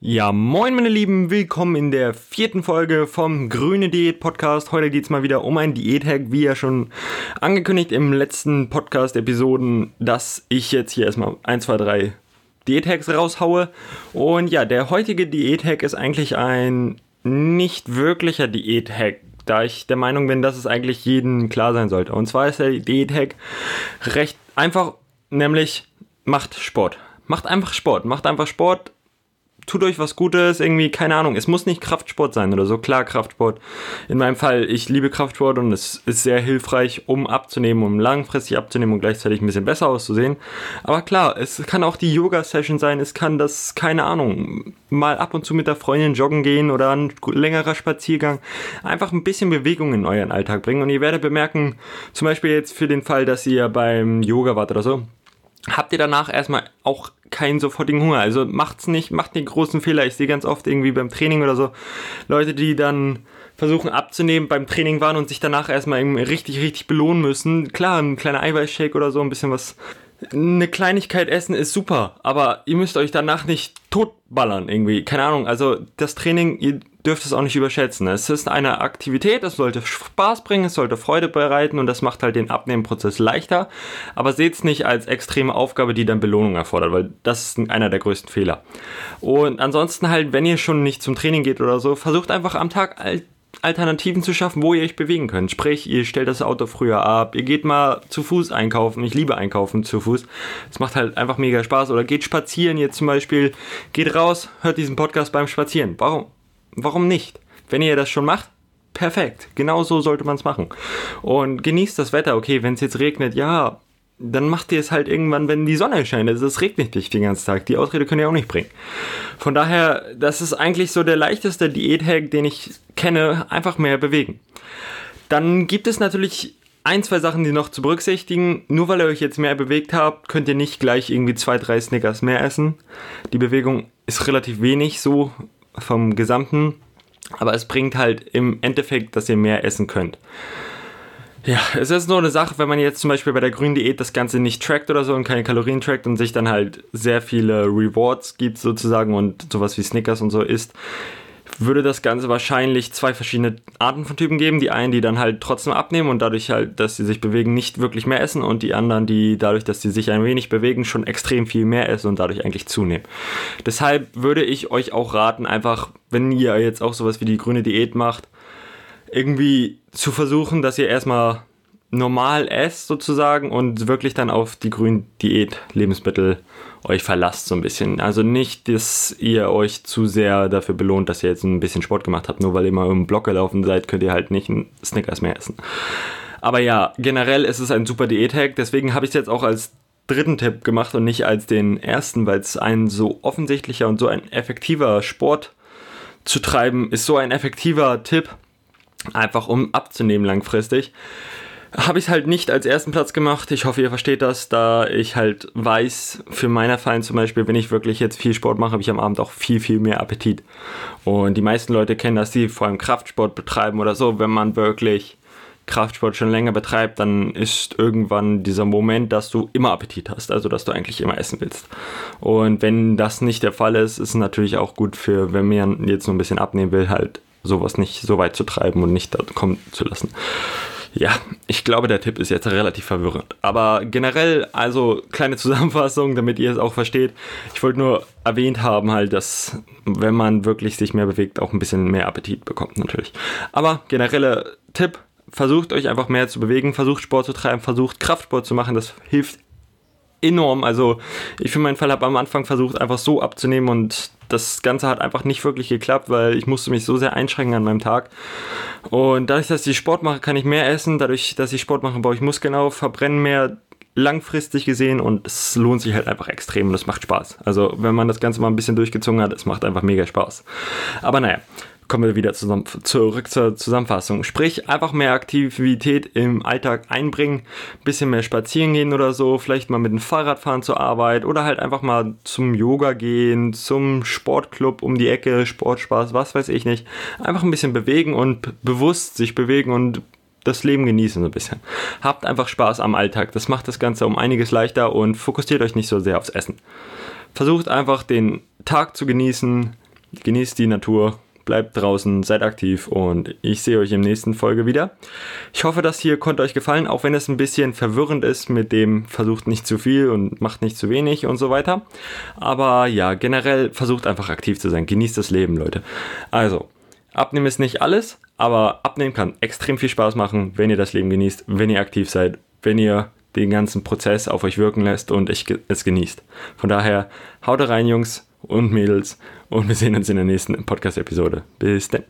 Ja, moin meine Lieben, willkommen in der vierten Folge vom Grüne Diät Podcast. Heute geht es mal wieder um ein Diät-Hack, wie ja schon angekündigt im letzten Podcast-Episoden, dass ich jetzt hier erstmal 1, 2, 3 Diät-Hacks raushaue. Und ja, der heutige Diät-Hack ist eigentlich ein nicht wirklicher Diät-Hack, da ich der Meinung bin, dass es eigentlich jedem klar sein sollte. Und zwar ist der Diät-Hack recht einfach, nämlich macht Sport. Macht einfach Sport, macht einfach Sport, tut euch was Gutes, irgendwie, keine Ahnung, es muss nicht Kraftsport sein oder so. Klar, Kraftsport. In meinem Fall, ich liebe Kraftsport und es ist sehr hilfreich, um abzunehmen, um langfristig abzunehmen und gleichzeitig ein bisschen besser auszusehen. Aber klar, es kann auch die Yoga-Session sein, es kann das, keine Ahnung, mal ab und zu mit der Freundin joggen gehen oder ein längerer Spaziergang. Einfach ein bisschen Bewegung in euren Alltag bringen und ihr werdet bemerken, zum Beispiel jetzt für den Fall, dass ihr beim Yoga wart oder so, habt ihr danach erstmal auch keinen sofortigen Hunger. Also macht's nicht, macht den großen Fehler. Ich sehe ganz oft irgendwie beim Training oder so Leute, die dann versuchen abzunehmen, beim Training waren und sich danach erstmal richtig, richtig belohnen müssen. Klar, ein kleiner Eiweißshake oder so, ein bisschen was. Eine Kleinigkeit essen ist super, aber ihr müsst euch danach nicht totballern irgendwie. Keine Ahnung. Also das Training, ihr dürft es auch nicht überschätzen. Es ist eine Aktivität, es sollte Spaß bringen, es sollte Freude bereiten und das macht halt den Abnehmenprozess leichter. Aber seht es nicht als extreme Aufgabe, die dann Belohnung erfordert, weil das ist einer der größten Fehler. Und ansonsten halt, wenn ihr schon nicht zum Training geht oder so, versucht einfach am Tag Alternativen zu schaffen, wo ihr euch bewegen könnt. Sprich, ihr stellt das Auto früher ab, ihr geht mal zu Fuß einkaufen. Ich liebe einkaufen zu Fuß. Es macht halt einfach mega Spaß. Oder geht spazieren jetzt zum Beispiel. Geht raus, hört diesen Podcast beim Spazieren. Warum? Warum nicht? Wenn ihr das schon macht, perfekt. Genau so sollte man es machen. Und genießt das Wetter. Okay, wenn es jetzt regnet, ja, dann macht ihr es halt irgendwann, wenn die Sonne scheint. Also es regnet nicht den ganzen Tag. Die Ausrede könnt ihr auch nicht bringen. Von daher, das ist eigentlich so der leichteste Diät-Hack, den ich kenne. Einfach mehr bewegen. Dann gibt es natürlich ein, zwei Sachen, die noch zu berücksichtigen. Nur weil ihr euch jetzt mehr bewegt habt, könnt ihr nicht gleich irgendwie zwei, drei Snickers mehr essen. Die Bewegung ist relativ wenig so vom Gesamten. Aber es bringt halt im Endeffekt, dass ihr mehr essen könnt. Ja, es ist nur eine Sache, wenn man jetzt zum Beispiel bei der grünen Diät das Ganze nicht trackt oder so und keine Kalorien trackt und sich dann halt sehr viele Rewards gibt sozusagen und sowas wie Snickers und so isst, würde das Ganze wahrscheinlich zwei verschiedene Arten von Typen geben. Die einen, die dann halt trotzdem abnehmen und dadurch halt, dass sie sich bewegen, nicht wirklich mehr essen und die anderen, die dadurch, dass sie sich ein wenig bewegen, schon extrem viel mehr essen und dadurch eigentlich zunehmen. Deshalb würde ich euch auch raten, einfach, wenn ihr jetzt auch sowas wie die grüne Diät macht, irgendwie zu versuchen, dass ihr erstmal normal esst sozusagen und wirklich dann auf die grünen Diät Lebensmittel euch verlasst so ein bisschen. Also nicht, dass ihr euch zu sehr dafür belohnt, dass ihr jetzt ein bisschen Sport gemacht habt. Nur weil ihr mal im Block gelaufen seid, könnt ihr halt nicht einen Snickers mehr essen. Aber ja, generell ist es ein super Diät-Hack. Deswegen habe ich es jetzt auch als dritten Tipp gemacht und nicht als den ersten, weil es ein so offensichtlicher und so ein effektiver Sport zu treiben ist so ein effektiver Tipp, einfach um abzunehmen langfristig habe ich es halt nicht als ersten Platz gemacht. Ich hoffe, ihr versteht das, da ich halt weiß, für meiner Fallen zum Beispiel, wenn ich wirklich jetzt viel Sport mache, habe ich am Abend auch viel, viel mehr Appetit. Und die meisten Leute kennen das, die vor allem Kraftsport betreiben oder so. Wenn man wirklich Kraftsport schon länger betreibt, dann ist irgendwann dieser Moment, dass du immer Appetit hast, also dass du eigentlich immer essen willst. Und wenn das nicht der Fall ist, ist es natürlich auch gut für, wenn man jetzt so ein bisschen abnehmen will, halt sowas nicht so weit zu treiben und nicht da kommen zu lassen. Ja, ich glaube, der Tipp ist jetzt relativ verwirrend. Aber generell, also kleine Zusammenfassung, damit ihr es auch versteht. Ich wollte nur erwähnt haben, halt, dass wenn man wirklich sich mehr bewegt, auch ein bisschen mehr Appetit bekommt, natürlich. Aber genereller Tipp, versucht euch einfach mehr zu bewegen, versucht Sport zu treiben, versucht Kraftsport zu machen. Das hilft enorm. Also ich für meinen Fall habe am Anfang versucht, einfach so abzunehmen und das Ganze hat einfach nicht wirklich geklappt, weil ich musste mich so sehr einschränken an meinem Tag. Und dadurch, dass ich Sport mache, kann ich mehr essen. Dadurch, dass ich Sport mache, baue ich Muskeln auf, verbrenne mehr langfristig gesehen und es lohnt sich halt einfach extrem und es macht Spaß. Also wenn man das Ganze mal ein bisschen durchgezogen hat, es macht einfach mega Spaß. Aber naja, kommen wir wieder zurück zur Zusammenfassung. Sprich, einfach mehr Aktivität im Alltag einbringen, bisschen mehr spazieren gehen oder so, vielleicht mal mit dem Fahrrad fahren zur Arbeit oder halt einfach mal zum Yoga gehen, zum Sportclub um die Ecke, Sportspaß, was weiß ich nicht. Einfach ein bisschen bewegen und bewusst sich bewegen und das Leben genießen so ein bisschen. Habt einfach Spaß am Alltag. Das macht das Ganze um einiges leichter und fokussiert euch nicht so sehr aufs Essen. Versucht einfach den Tag zu genießen, genießt die Natur, bleibt draußen, seid aktiv und ich sehe euch im nächsten Folge wieder. Ich hoffe, das hier konnte euch gefallen, auch wenn es ein bisschen verwirrend ist mit dem versucht nicht zu viel und macht nicht zu wenig und so weiter. Aber ja, generell versucht einfach aktiv zu sein. Genießt das Leben, Leute. Also, abnehmen ist nicht alles, aber abnehmen kann extrem viel Spaß machen, wenn ihr das Leben genießt, wenn ihr aktiv seid, wenn ihr den ganzen Prozess auf euch wirken lässt und es genießt. Von daher, haut rein, Jungs und Mädels und wir sehen uns in der nächsten Podcast-Episode. Bis dann.